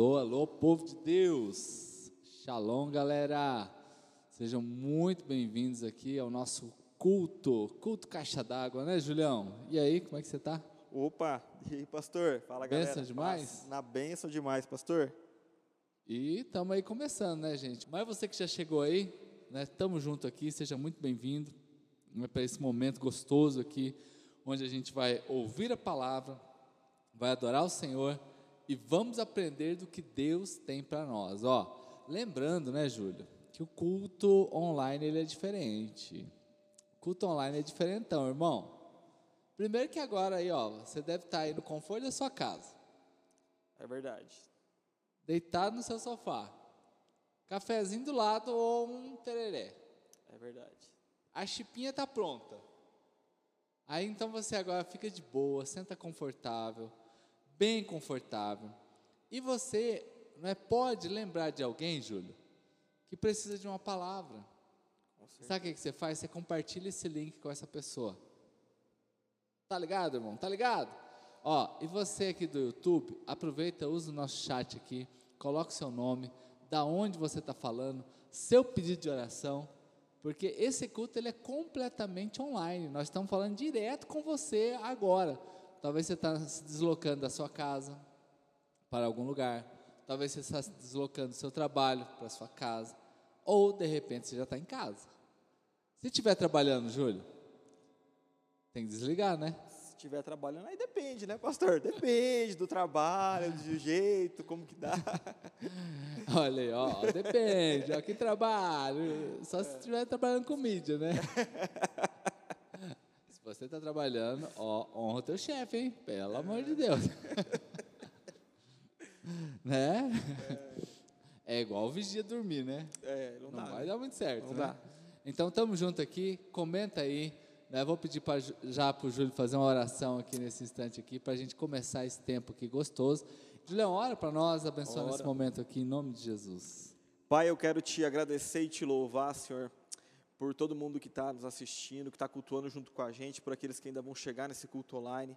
Alô, alô, povo de Deus! Shalom, galera! Sejam muito bem-vindos aqui ao nosso culto, culto caixa d'água, né, Julião? E aí, como é que você tá? Opa, e aí, pastor? Fala, galera. Benção demais? Na benção demais, pastor. E estamos aí começando, né, gente? Mas você que já chegou aí, né, estamos junto aqui, seja muito bem-vindo né, para esse momento gostoso aqui, onde a gente vai ouvir a palavra, vai adorar o Senhor e vamos aprender do que Deus tem para nós. Ó, lembrando, né, Júlio, que o culto online ele é diferente. O culto online é diferentão, irmão. Primeiro que agora aí, ó, você deve estar aí no conforto da sua casa, É verdade. deitado no seu sofá, cafezinho do lado ou um tereré. É verdade. A chipinha está pronta. Aí então você agora fica de boa, senta confortável, bem confortável. E você né, pode lembrar de alguém, Júlio, que precisa de uma palavra. Sabe o que que você faz? Você compartilha esse link com essa pessoa. Tá ligado, irmão? Tá ligado? Ó, e você aqui do YouTube, aproveita, usa o nosso chat aqui, coloca o seu nome, da onde você está falando, seu pedido de oração, porque esse culto ele é completamente online. Nós estamos falando direto com você agora. Talvez você está se deslocando da sua casa para algum lugar. Talvez você está se deslocando do seu trabalho para a sua casa. Ou, de repente, você já está em casa. Se estiver trabalhando, Júlio, tem que desligar, né? Se estiver trabalhando, aí depende, né, pastor? Depende do trabalho, do jeito, como que dá. Olha aí, ó, depende, ó, que trabalho. Só se estiver trabalhando com mídia, né? Você está trabalhando, ó, honra o teu chefe, hein? Pelo amor de Deus. né? É igual o vigia dormir, né? É, não, Não dá. vai né? dar muito certo, Não né? dá. Então, estamos juntos aqui, comenta aí, né? Vou pedir pra, já para o Júlio fazer uma oração aqui nesse instante aqui, para a gente começar esse tempo aqui gostoso. Julião, ora para nós, abençoa Ora. nesse momento aqui, em nome de Jesus. Pai, eu quero te agradecer e te louvar, Senhor, por todo mundo que está nos assistindo, que está cultuando junto com a gente, por aqueles que ainda vão chegar nesse culto online.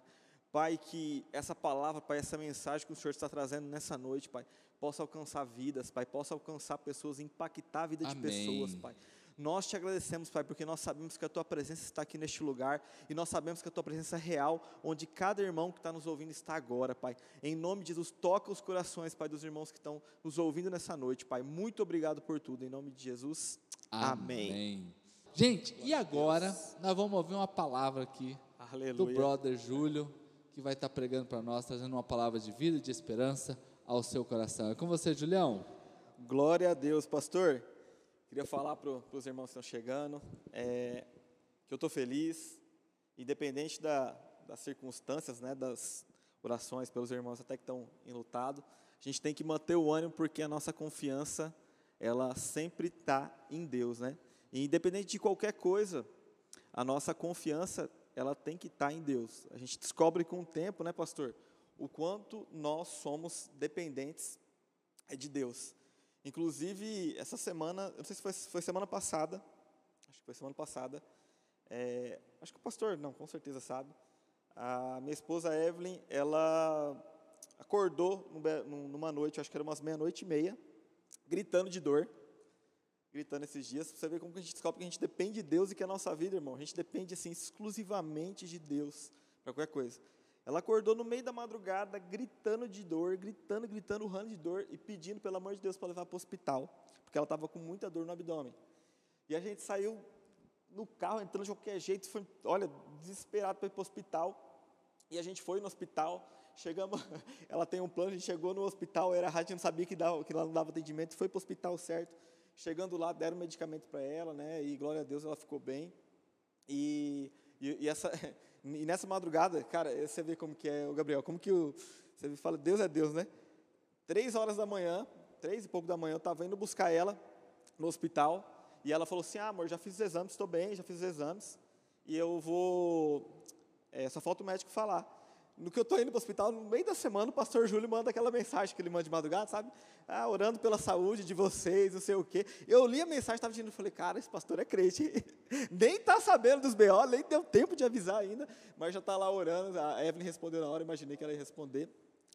Pai, que essa palavra, Pai, essa mensagem que o Senhor está trazendo nessa noite, Pai, possa alcançar vidas, Pai, possa alcançar pessoas, impactar a vida de Amém. pessoas, Pai. Nós te agradecemos, Pai, porque nós sabemos que a Tua presença está aqui neste lugar e nós sabemos que a Tua presença é real, onde cada irmão que está nos ouvindo está agora, Pai. Em nome de Jesus, toca os corações, Pai, dos irmãos que estão nos ouvindo nessa noite, Pai. Muito obrigado por tudo, em nome de Jesus. Amém. Gente, e agora nós vamos ouvir uma palavra aqui do Aleluia. brother Júlio, que vai estar pregando para nós, trazendo uma palavra de vida e de esperança ao seu coração. É com você, Julião. Glória a Deus, pastor. Queria falar para os irmãos que estão chegando é, que eu estou feliz, independente da, das circunstâncias, né, das orações pelos irmãos até que estão enlutados. A gente tem que manter o ânimo porque a nossa confiança ela sempre está em Deus, né? E independente de qualquer coisa, a nossa confiança ela tem que estar em Deus. A gente descobre com o tempo, né, pastor, o quanto nós somos dependentes é de Deus. Inclusive, essa semana, não sei se foi, foi semana passada, acho que foi semana passada, é, acho que o pastor, não, com certeza sabe, a minha esposa Evelyn, ela acordou numa noite, acho que era umas meia-noite e meia, gritando de dor, gritando esses dias, pra você ver como que a gente descobre que a gente depende de Deus e que a nossa vida, irmão, a gente depende, assim, exclusivamente de Deus, para qualquer coisa. Ela acordou no meio da madrugada, gritando de dor, gritando, gritando, urrando de dor e pedindo, pelo amor de Deus, para levar para o hospital, porque ela estava com muita dor no abdômen. E a gente saiu no carro, entrando de qualquer jeito, foi, olha, desesperado para ir para o hospital. E a gente foi no hospital, chegamos, ela tem um plano, a gente chegou no hospital, era a gente não sabia que, dava, que lá não dava atendimento, foi para o hospital certo. Chegando lá, deram medicamento para ela, né? E glória a Deus, ela ficou bem. E, e, e essa, e nessa madrugada, cara, você vê como que é o Gabriel, como que o, você fala, Deus é Deus, né? Três horas da manhã, três e pouco da manhã, eu estava indo buscar ela no hospital e ela falou assim, ah, amor, já fiz os exames, estou bem, já fiz os exames e eu vou, é, só falta o médico falar. No que eu estou indo para o hospital, no meio da semana, o pastor Júlio manda aquela mensagem que ele manda de madrugada, sabe? Ah, orando pela saúde de vocês, não sei o quê. Eu li a mensagem, estava dizendo, falei, cara, esse pastor é crente. nem está sabendo dos BO, nem deu tempo de avisar ainda, mas já está lá orando. A Evelyn respondeu na hora, imaginei que ela ia responder.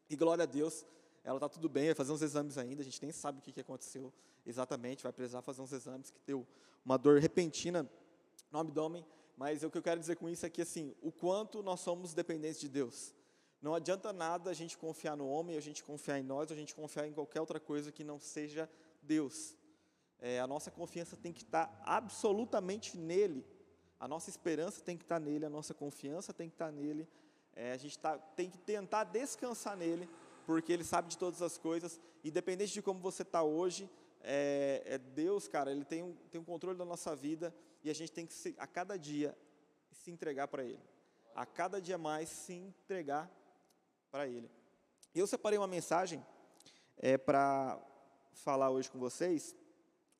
E glória a Deus, ela está tudo bem, vai fazer uns exames ainda, a gente nem sabe o que, que aconteceu exatamente, vai precisar fazer uns exames, que deu uma dor repentina no abdômen, mas o que eu quero dizer com isso é que, assim, o quanto nós somos dependentes de Deus. Não adianta nada a gente confiar no homem, a gente confiar em nós, a gente confiar em qualquer outra coisa que não seja Deus. É, a nossa confiança tem que estar absolutamente nele. A nossa esperança tem que estar nele, a nossa confiança tem que estar nele. É, a gente tá, tem que tentar descansar nele, porque ele sabe de todas as coisas. Independente de como você está hoje, é, é, Deus, cara, ele tem um, tem um controle da nossa vida e a gente tem que, se, a cada dia, se entregar para ele. A cada dia mais, se entregar para ele. Eu separei uma mensagem é, para falar hoje com vocês,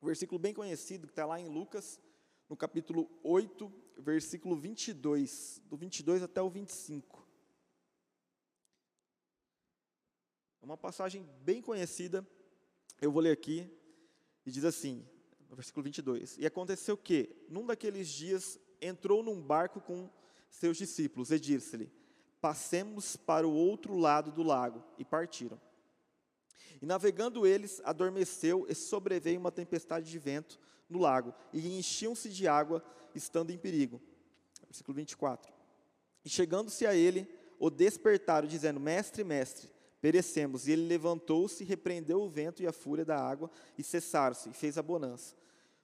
um versículo bem conhecido, que está lá em Lucas, no capítulo 8, versículo 22, do 22 até o 25. É uma passagem bem conhecida, eu vou ler aqui, e diz assim, no versículo 22: E aconteceu que, num daqueles dias, entrou num barco com seus discípulos e disse-lhe: Passemos para o outro lado do lago. E partiram. E navegando eles, adormeceu e sobreveio uma tempestade de vento no lago, e enchiam-se de água, estando em perigo. Versículo 24. E chegando-se a ele, o despertaram, dizendo: Mestre, mestre, perecemos. E ele levantou-se, repreendeu o vento e a fúria da água, e cessaram-se, e fez a bonança.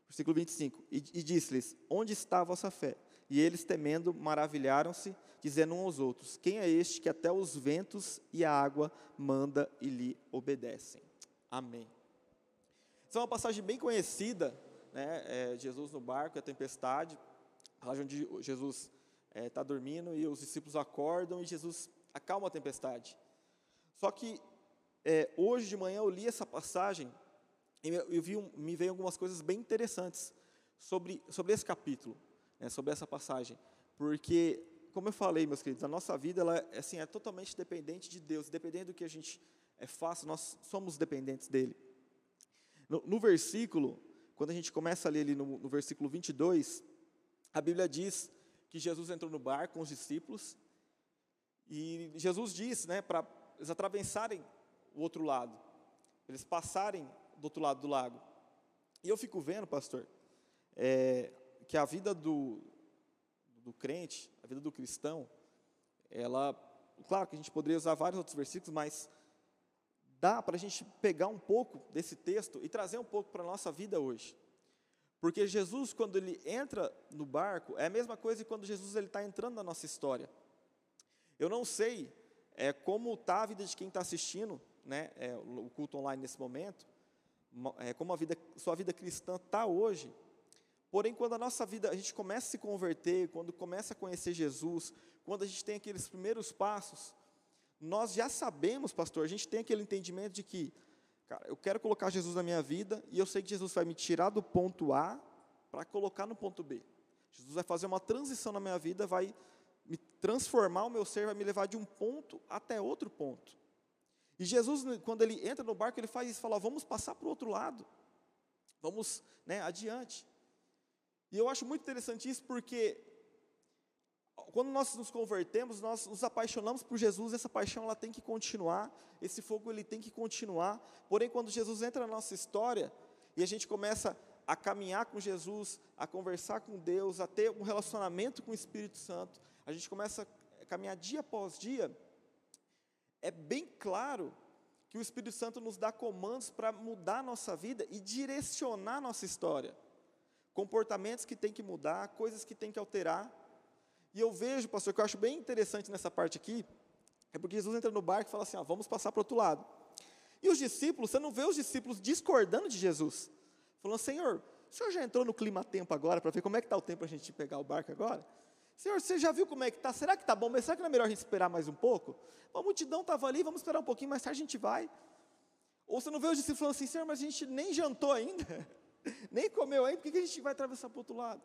Versículo 25. E, e disse-lhes: Onde está a vossa fé? E eles, temendo, maravilharam-se, dizendo uns aos outros: Quem é este que até os ventos e a água manda e lhe obedecem? Amém. Essa é uma passagem bem conhecida, né? É Jesus no barco, a tempestade, onde Jesus está é, tá dormindo e os discípulos acordam e Jesus acalma a tempestade. Só que é, hoje de manhã eu li essa passagem e eu vi, me veio algumas coisas bem interessantes sobre, sobre esse capítulo né, sobre essa passagem, porque, como eu falei, meus queridos, a nossa vida ela, assim, é totalmente dependente de Deus, dependendo do que a gente é, faça, nós somos dependentes dele. No, no versículo, quando a gente começa a ler ali no, no versículo 22, a Bíblia diz que Jesus entrou no barco com os discípulos, e Jesus diz né, para eles atravessarem o outro lado, eles passarem do outro lado do lago. E eu fico vendo, pastor, é, que a vida do, do crente, a vida do cristão, ela, claro que a gente poderia usar vários outros versículos, mas dá para a gente pegar um pouco desse texto e trazer um pouco para a nossa vida hoje. Porque Jesus, quando ele entra no barco, é a mesma coisa que quando Jesus está entrando na nossa história. Eu não sei é, como está a vida de quem está assistindo né, é, o culto online nesse momento, é, como a vida, sua vida cristã está hoje, Porém, quando a nossa vida, a gente começa a se converter, quando começa a conhecer Jesus, quando a gente tem aqueles primeiros passos, nós já sabemos, pastor, a gente tem aquele entendimento de que, cara, eu quero colocar Jesus na minha vida e eu sei que Jesus vai me tirar do ponto A para colocar no ponto B. Jesus vai fazer uma transição na minha vida, vai me transformar o meu ser, vai me levar de um ponto até outro ponto. E Jesus, quando ele entra no barco, ele faz isso, fala: vamos passar para o outro lado, vamos né, adiante. E eu acho muito interessante isso porque quando nós nos convertemos, nós nos apaixonamos por Jesus, essa paixão ela tem que continuar, esse fogo ele tem que continuar. Porém, quando Jesus entra na nossa história e a gente começa a caminhar com Jesus, a conversar com Deus, a ter um relacionamento com o Espírito Santo, a gente começa a caminhar dia após dia, é bem claro que o Espírito Santo nos dá comandos para mudar a nossa vida e direcionar a nossa história comportamentos que tem que mudar, coisas que tem que alterar. E eu vejo, pastor, que eu acho bem interessante nessa parte aqui, é porque Jesus entra no barco e fala assim: ó, vamos passar para o outro lado. E os discípulos, você não vê os discípulos discordando de Jesus, falando: Senhor, o senhor já entrou no clima-tempo agora para ver como é que está o tempo para a gente pegar o barco agora? Senhor, você já viu como é que está? Será que está bom? Mas será que não é melhor a gente esperar mais um pouco? A multidão estava ali, vamos esperar um pouquinho, mais tarde a gente vai. Ou você não vê os discípulos falando assim, Senhor, mas a gente nem jantou ainda. Nem comeu ainda, por que a gente vai atravessar para o outro lado?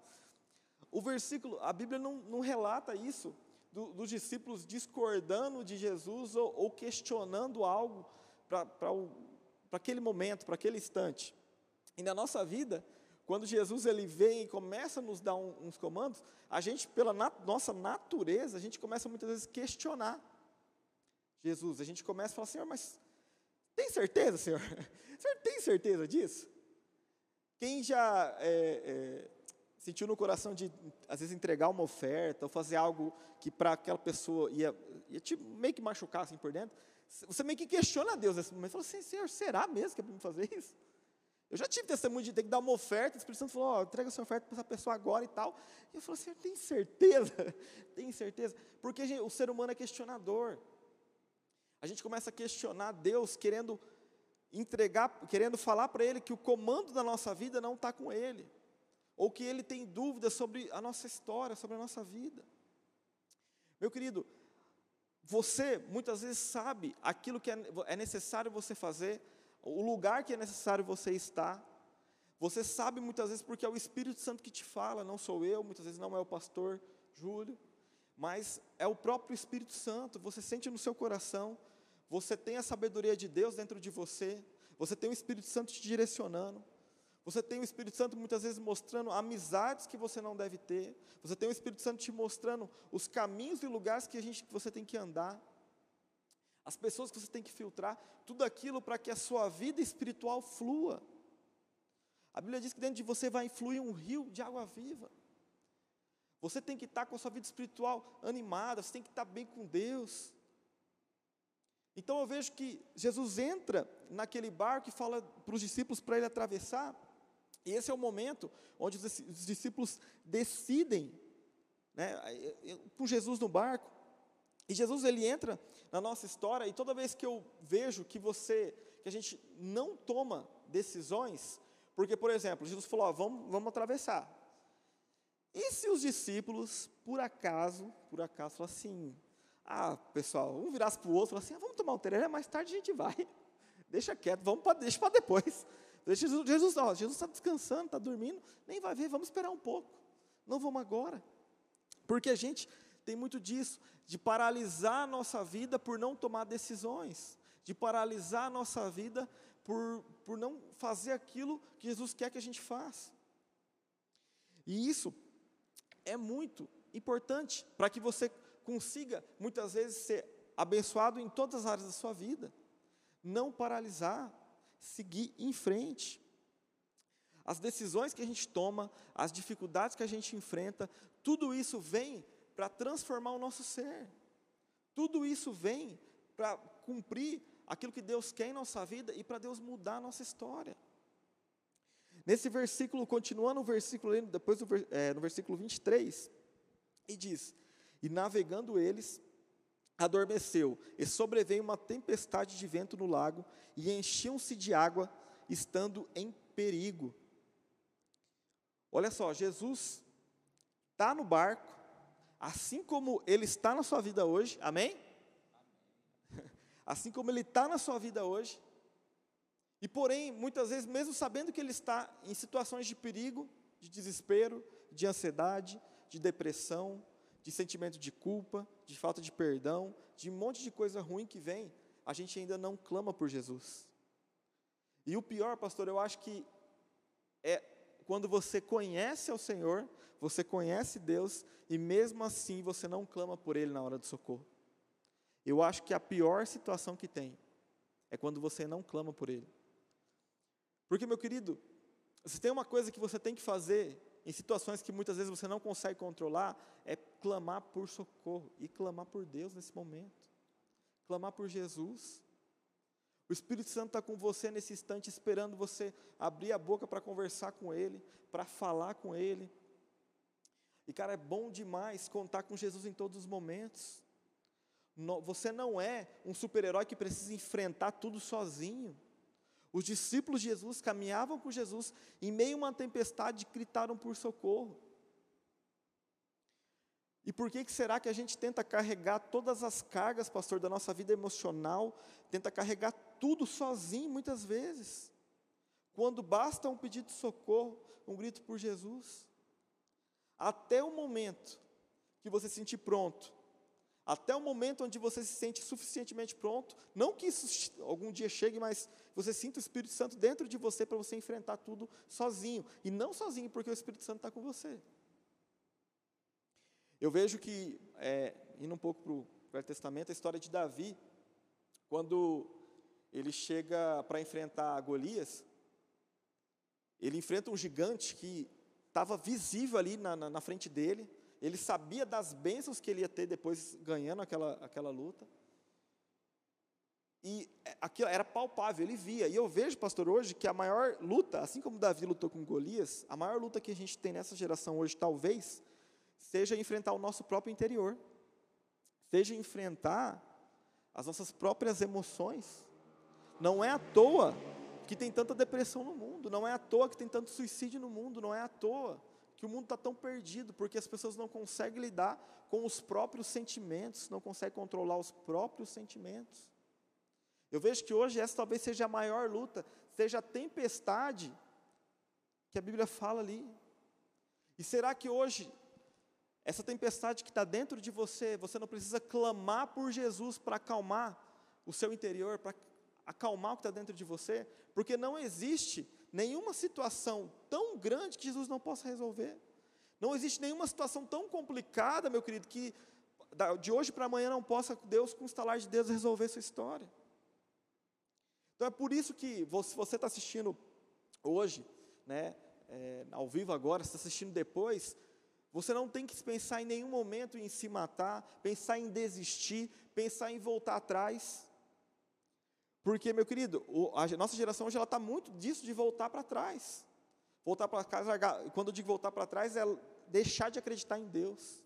O versículo, a Bíblia não, não relata isso, do, dos discípulos discordando de Jesus ou, ou questionando algo para aquele momento, para aquele instante. E na nossa vida, quando Jesus ele vem e começa a nos dar um, uns comandos, a gente, pela nat nossa natureza, a gente começa muitas vezes a questionar Jesus. A gente começa a falar, Senhor, mas Tem certeza, Senhor? O senhor tem certeza disso? Quem já é, é, sentiu no coração de, às vezes, entregar uma oferta ou fazer algo que para aquela pessoa ia, ia te meio que machucar assim por dentro, você meio que questiona a Deus nesse momento. Fala assim, Senhor, será mesmo que é para fazer isso? Eu já tive testemunho de ter que dar uma oferta, o Espírito Santo falou, oh, entrega essa oferta para essa pessoa agora e tal. E eu falei, Senhor, tem certeza? tem certeza? Porque gente, o ser humano é questionador. A gente começa a questionar Deus, querendo entregar, querendo falar para Ele que o comando da nossa vida não está com Ele, ou que Ele tem dúvidas sobre a nossa história, sobre a nossa vida. Meu querido, você muitas vezes sabe aquilo que é, é necessário você fazer, o lugar que é necessário você estar. Você sabe muitas vezes porque é o Espírito Santo que te fala, não sou eu, muitas vezes não é o pastor Júlio, mas é o próprio Espírito Santo. Você sente no seu coração você tem a sabedoria de Deus dentro de você, você tem o Espírito Santo te direcionando, você tem o Espírito Santo muitas vezes mostrando amizades que você não deve ter, você tem o Espírito Santo te mostrando os caminhos e lugares que, a gente, que você tem que andar, as pessoas que você tem que filtrar, tudo aquilo para que a sua vida espiritual flua. A Bíblia diz que dentro de você vai fluir um rio de água viva. Você tem que estar com a sua vida espiritual animada, você tem que estar bem com Deus. Então eu vejo que Jesus entra naquele barco e fala para os discípulos para ele atravessar, e esse é o momento onde os discípulos decidem, né, com Jesus no barco, e Jesus ele entra na nossa história, e toda vez que eu vejo que você, que a gente não toma decisões, porque, por exemplo, Jesus falou, ó, vamos, vamos atravessar, e se os discípulos, por acaso, por acaso, falam assim, ah, pessoal, um virasse para o outro assim, ah, vamos tomar um tereré, mais tarde a gente vai. Deixa quieto, vamos pra, deixa para depois. Jesus, Jesus, Jesus está descansando, está dormindo, nem vai ver, vamos esperar um pouco. Não vamos agora. Porque a gente tem muito disso, de paralisar a nossa vida por não tomar decisões, de paralisar a nossa vida por, por não fazer aquilo que Jesus quer que a gente faça. E isso é muito importante para que você consiga, muitas vezes, ser abençoado em todas as áreas da sua vida. Não paralisar, seguir em frente. As decisões que a gente toma, as dificuldades que a gente enfrenta, tudo isso vem para transformar o nosso ser. Tudo isso vem para cumprir aquilo que Deus quer em nossa vida e para Deus mudar a nossa história. Nesse versículo, continuando o versículo, depois do, é, no versículo 23, e diz: e navegando eles, adormeceu, e sobreveio uma tempestade de vento no lago, e enchiam-se de água, estando em perigo. Olha só, Jesus está no barco, assim como ele está na sua vida hoje, amém? Assim como ele está na sua vida hoje, e porém, muitas vezes, mesmo sabendo que ele está em situações de perigo, de desespero, de ansiedade, de depressão, de sentimento de culpa, de falta de perdão, de um monte de coisa ruim que vem, a gente ainda não clama por Jesus. E o pior, pastor, eu acho que é quando você conhece ao Senhor, você conhece Deus e mesmo assim você não clama por Ele na hora do socorro. Eu acho que a pior situação que tem é quando você não clama por Ele. Porque, meu querido, se tem uma coisa que você tem que fazer em situações que muitas vezes você não consegue controlar, é clamar por socorro e clamar por Deus nesse momento. Clamar por Jesus. O Espírito Santo está com você nesse instante, esperando você abrir a boca para conversar com Ele, para falar com Ele. E, cara, é bom demais contar com Jesus em todos os momentos. Você não é um super-herói que precisa enfrentar tudo sozinho. Os discípulos de Jesus caminhavam com Jesus, em meio a uma tempestade, gritaram por socorro. E por que, que será que a gente tenta carregar todas as cargas, pastor, da nossa vida emocional, tenta carregar tudo sozinho muitas vezes? Quando basta um pedido de socorro, um grito por Jesus. Até o momento que você se sentir pronto, até o momento onde você se sente suficientemente pronto, não que isso algum dia chegue, mas você sinta o Espírito Santo dentro de você para você enfrentar tudo sozinho. E não sozinho, porque o Espírito Santo está com você. Eu vejo que, é, indo um pouco para o Velho Testamento, a história de Davi, quando ele chega para enfrentar Golias, ele enfrenta um gigante que estava visível ali na, na, na, frente dele, ele sabia das bênçãos que ele ia ter depois ganhando aquela, aquela luta, e é, aquilo era palpável, ele via. E eu vejo, pastor, hoje que a maior luta, assim como Davi lutou com Golias, a maior luta que a gente tem nessa geração hoje, talvez, seja enfrentar o nosso próprio interior, seja enfrentar as nossas próprias emoções. Não é à toa que tem tanta depressão no mundo, não é à toa que tem tanto suicídio no mundo, não é à toa que o mundo está tão perdido, porque as pessoas não conseguem lidar com os próprios sentimentos, não conseguem controlar os próprios sentimentos. Eu vejo que hoje essa talvez seja a maior luta, seja a tempestade que a Bíblia fala ali. E será que hoje, essa tempestade que está dentro de você, você não precisa clamar por Jesus para acalmar o seu interior, para acalmar o que está dentro de você? Porque não existe nenhuma situação tão grande que Jesus não possa resolver. Não existe nenhuma situação tão complicada, meu querido, que de hoje para amanhã não possa Deus, com o estalar de Deus, resolver sua história. Então é por isso que se você está assistindo hoje, né, é, ao vivo agora, está assistindo depois, você não tem que pensar em nenhum momento em se matar, pensar em desistir, pensar em voltar atrás. Porque, meu querido, a nossa geração hoje está muito disso de voltar para trás. Voltar para trás, quando eu digo voltar para trás, é deixar de acreditar em Deus.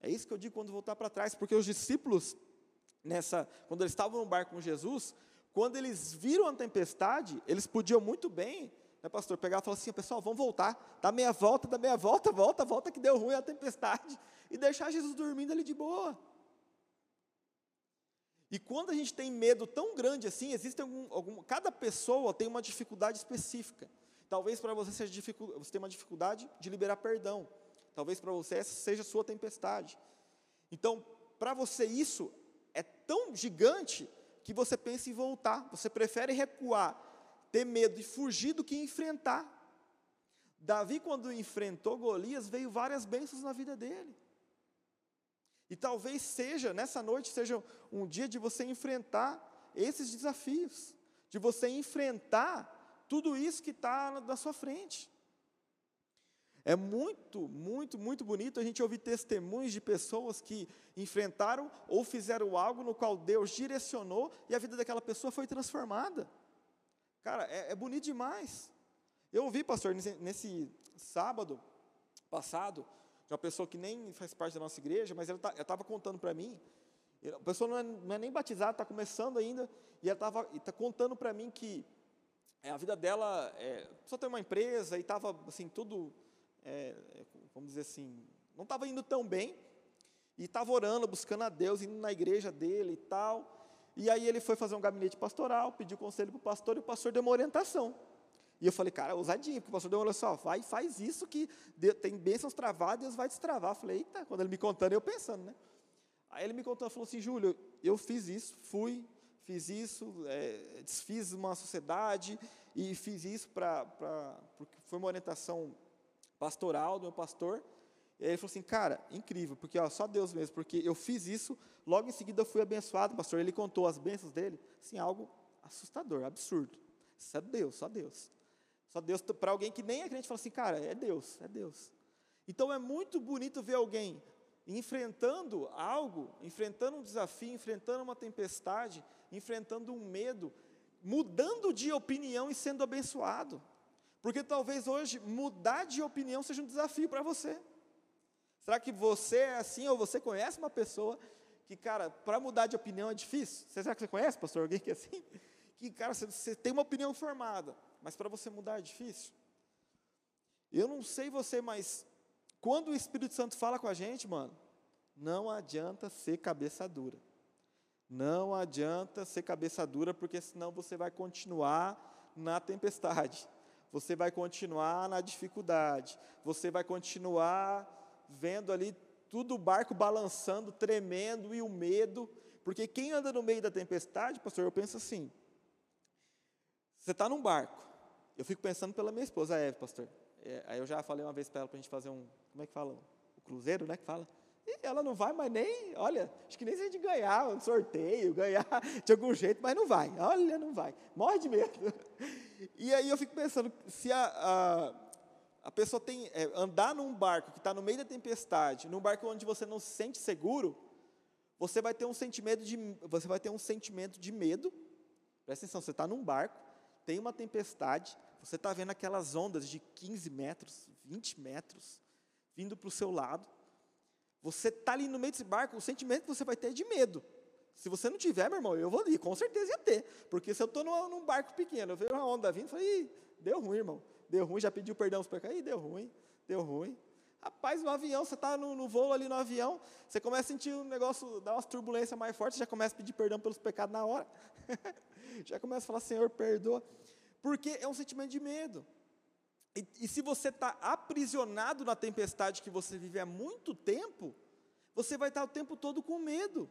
É isso que eu digo quando voltar para trás, porque os discípulos nessa, quando eles estavam no barco com Jesus, quando eles viram a tempestade, eles podiam muito bem, né, pastor, pegar e falar assim, pessoal, vamos voltar, dá meia volta, dá meia volta, volta, volta que deu ruim a tempestade, e deixar Jesus dormindo ali de boa. E quando a gente tem medo tão grande assim, existe algum, algum cada pessoa tem uma dificuldade específica. Talvez para você seja você tenha uma dificuldade de liberar perdão. Talvez para você essa seja a sua tempestade. Então, para você isso é tão gigante que você pensa em voltar, você prefere recuar, ter medo e fugir do que enfrentar. Davi, quando enfrentou Golias, veio várias bênçãos na vida dele. E talvez seja, nessa noite, seja um dia de você enfrentar esses desafios, de você enfrentar tudo isso que está na sua frente. É muito, muito, muito bonito a gente ouvir testemunhos de pessoas que enfrentaram ou fizeram algo no qual Deus direcionou e a vida daquela pessoa foi transformada. Cara, é, é bonito demais. Eu ouvi, pastor, nesse, nesse, sábado passado, de uma pessoa que nem faz parte da nossa igreja, mas ela tá, estava contando para mim. A pessoa não é, não é nem batizada, está começando ainda, e ela estava tá contando para mim que é, a vida dela, é, só tem uma empresa e estava assim, tudo é, vamos dizer assim, não estava indo tão bem, e estava orando, buscando a Deus, indo na igreja dele e tal. E aí ele foi fazer um gabinete pastoral, pediu conselho para o pastor, e o pastor deu uma orientação. E eu falei, cara, ousadinho, porque o pastor deu uma orientação, vai e faz isso que tem bênçãos travadas, Deus vai destravar. Eu falei, eita, quando ele me contando, eu pensando, né? Aí ele me contou, falou assim, Júlio, eu fiz isso, fui, fiz isso, é, desfiz uma sociedade e fiz isso para, porque foi uma orientação pastoral do meu pastor. E aí ele falou assim, cara, incrível, porque ó, só Deus mesmo, porque eu fiz isso, logo em seguida eu fui abençoado, pastor. Ele contou as bênçãos dele, assim, algo assustador, absurdo. É Deus, só Deus. Só Deus, para alguém que nem é crente, fala assim, cara, é Deus, é Deus. Então é muito bonito ver alguém enfrentando algo, enfrentando um desafio, enfrentando uma tempestade, enfrentando um medo, mudando de opinião e sendo abençoado. Porque talvez hoje mudar de opinião seja um desafio para você. Será que você é assim ou você conhece uma pessoa que, cara, para mudar de opinião é difícil? Será que você conhece, pastor, alguém que é assim? Que, cara, você, você tem uma opinião formada, mas para você mudar é difícil? Eu não sei você, mas quando o Espírito Santo fala com a gente, mano, não adianta ser cabeça dura. Não adianta ser cabeça dura, porque senão você vai continuar na tempestade você vai continuar na dificuldade, você vai continuar vendo ali tudo o barco balançando, tremendo e o medo, porque quem anda no meio da tempestade, pastor, eu penso assim: você está num barco, eu fico pensando pela minha esposa, Eve, pastor. É, aí eu já falei uma vez para ela para a gente fazer um, como é que fala? O cruzeiro, né? Que fala? E ela não vai, mas nem, olha, acho que nem se a gente ganhar um sorteio, ganhar de algum jeito, mas não vai. Olha, não vai. Morre de medo. E aí eu fico pensando, se a, a, a pessoa tem, é, andar num barco que está no meio da tempestade, num barco onde você não se sente seguro, você vai ter um sentimento de, você vai ter um sentimento de medo. Presta atenção, você está num barco, tem uma tempestade, você está vendo aquelas ondas de 15 metros, 20 metros, vindo para o seu lado. Você está ali no meio desse barco, o sentimento que você vai ter é de medo. Se você não tiver, meu irmão, eu vou ali, com certeza ia ter. Porque se eu estou num barco pequeno, eu vejo uma onda vindo, eu falei, deu ruim, irmão. Deu ruim, já pediu perdão para cá, deu ruim, deu ruim. Rapaz, no avião, você está no, no, voo ali no avião, você começa a sentir um negócio, dá umas turbulências mais fortes, já começa a pedir perdão pelos pecados na hora. já começa a falar, Senhor, perdoa. Porque é um sentimento de medo. E, e se você está aprisionado na tempestade que você vive há muito tempo, você vai estar o tempo todo com medo.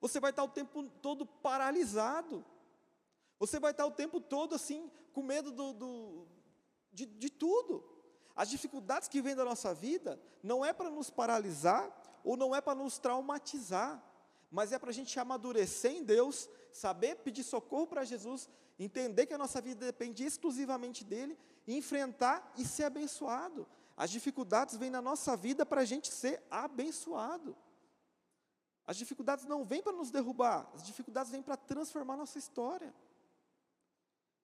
Você vai estar o tempo todo paralisado. Você vai estar o tempo todo assim, com medo do, do de, de tudo. As dificuldades que vêm da nossa vida não é para nos paralisar ou não é para nos traumatizar, mas é para a gente amadurecer em Deus, saber pedir socorro para Jesus, entender que a nossa vida depende exclusivamente dele, enfrentar e ser abençoado. As dificuldades vêm na nossa vida para a gente ser abençoado. As dificuldades não vêm para nos derrubar, as dificuldades vêm para transformar nossa história.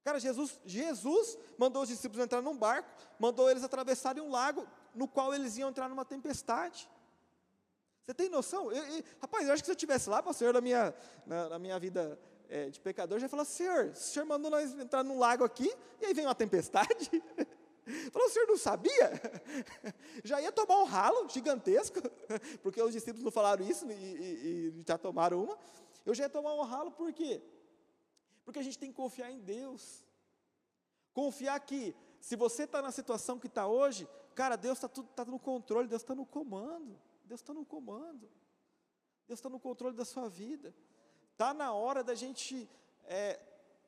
Cara, Jesus, Jesus mandou os discípulos entrar num barco, mandou eles atravessarem um lago no qual eles iam entrar numa tempestade. Você tem noção? Eu, eu, rapaz, eu acho que se eu estivesse lá, pastor, na minha, na, na minha vida é, de pecador, eu já falar, Senhor, o Senhor mandou nós entrar num lago aqui, e aí vem uma tempestade. Falou, o senhor não sabia? Já ia tomar um ralo gigantesco, porque os discípulos não falaram isso e, e, e já tomaram uma. Eu já ia tomar um ralo por quê? Porque a gente tem que confiar em Deus. Confiar que, se você está na situação que está hoje, cara, Deus está tá no controle, Deus está no comando. Deus está no comando. Deus está no controle da sua vida. Está na hora da gente é,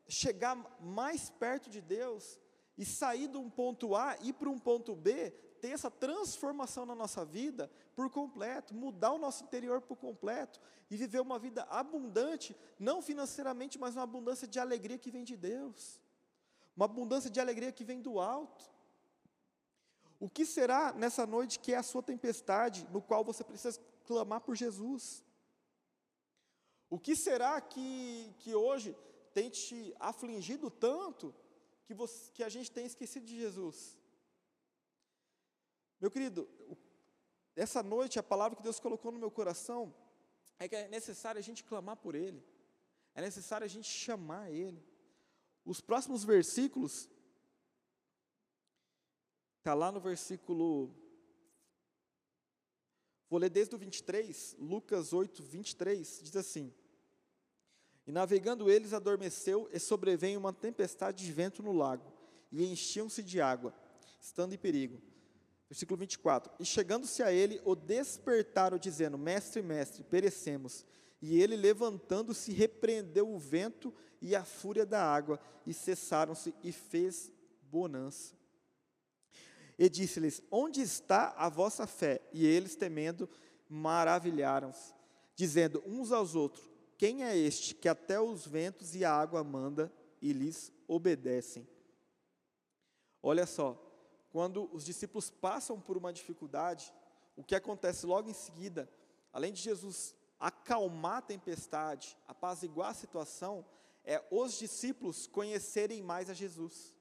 chegar mais perto de Deus e sair de um ponto A e ir para um ponto B, ter essa transformação na nossa vida por completo, mudar o nosso interior por completo e viver uma vida abundante, não financeiramente, mas uma abundância de alegria que vem de Deus, uma abundância de alegria que vem do alto. O que será nessa noite que é a sua tempestade, no qual você precisa clamar por Jesus? O que será que, que hoje tem te afligido tanto que, você, que a gente tem esquecido de Jesus? Meu querido, essa noite a palavra que Deus colocou no meu coração é que é necessário a gente clamar por Ele, é necessário a gente chamar Ele. Os próximos versículos, está lá no versículo, vou ler desde o 23, Lucas 8, 23, diz assim: E navegando eles, adormeceu e sobreveio uma tempestade de vento no lago, e enchiam-se de água, estando em perigo. Versículo 24: E chegando-se a ele, o despertaram, dizendo: Mestre, mestre, perecemos. E ele, levantando-se, repreendeu o vento e a fúria da água, e cessaram-se, e fez bonança. E disse-lhes: Onde está a vossa fé? E eles, temendo, maravilharam-se, dizendo uns aos outros: Quem é este que até os ventos e a água manda e lhes obedecem? Olha só, quando os discípulos passam por uma dificuldade, o que acontece logo em seguida, além de Jesus acalmar a tempestade, apaziguar a situação, é os discípulos conhecerem mais a Jesus.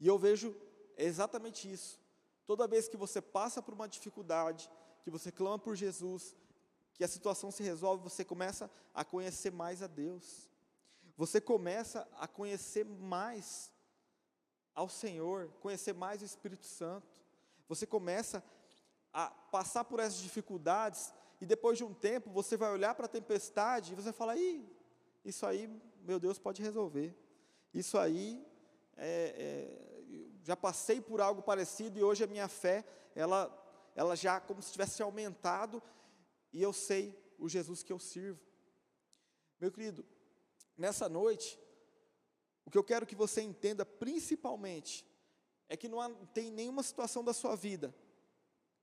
E eu vejo exatamente isso. Toda vez que você passa por uma dificuldade, que você clama por Jesus, que a situação se resolve, você começa a conhecer mais a Deus. Você começa a conhecer mais ao Senhor, conhecer mais o Espírito Santo. Você começa a passar por essas dificuldades e depois de um tempo você vai olhar para a tempestade e você fala: Ih, isso aí, meu Deus, pode resolver. Isso aí, é, é, já passei por algo parecido e hoje a minha fé, ela, ela já como se tivesse aumentado e eu sei o Jesus que eu sirvo. Meu querido, nessa noite, o que eu quero que você entenda principalmente é que não tem nenhuma situação da sua vida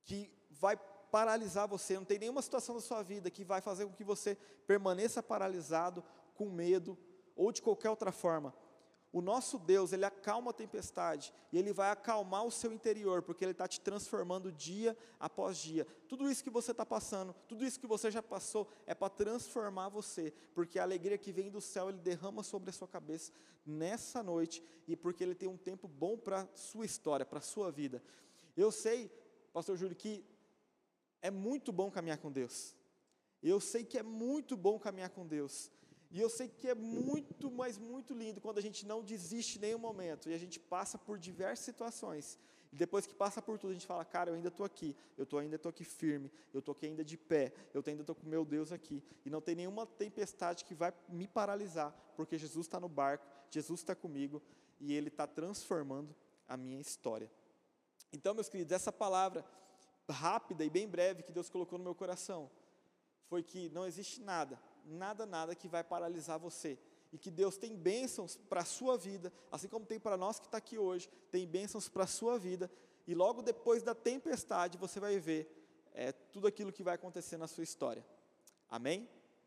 que vai paralisar você, não tem nenhuma situação da sua vida que vai fazer com que você permaneça paralisado, com medo ou de qualquer outra forma. O nosso Deus, Ele acalma a tempestade e Ele vai acalmar o seu interior, porque Ele está te transformando dia após dia. Tudo isso que você está passando, tudo isso que você já passou, é para transformar você, porque a alegria que vem do céu Ele derrama sobre a sua cabeça nessa noite e porque Ele tem um tempo bom para sua história, para sua vida. Eu sei, Pastor Júlio, que é muito bom caminhar com Deus. Eu sei que é muito bom caminhar com Deus. E eu sei que é muito, mas muito lindo quando a gente não desiste em nenhum momento e a gente passa por diversas situações. E depois que passa por tudo, a gente fala, cara, eu ainda estou aqui, eu tô, ainda estou aqui firme, eu estou aqui ainda de pé, eu ainda estou com meu Deus aqui. E não tem nenhuma tempestade que vai me paralisar, porque Jesus está no barco, Jesus está comigo e Ele está transformando a minha história. Então, meus queridos, essa palavra rápida e bem breve que Deus colocou no meu coração foi que não existe nada nada, nada que vai paralisar você. E que Deus tem bênçãos para a sua vida, assim como tem para nós que está aqui hoje, tem bênçãos para a sua vida. E logo depois da tempestade você vai ver é, tudo aquilo que vai acontecer na sua história. Amém?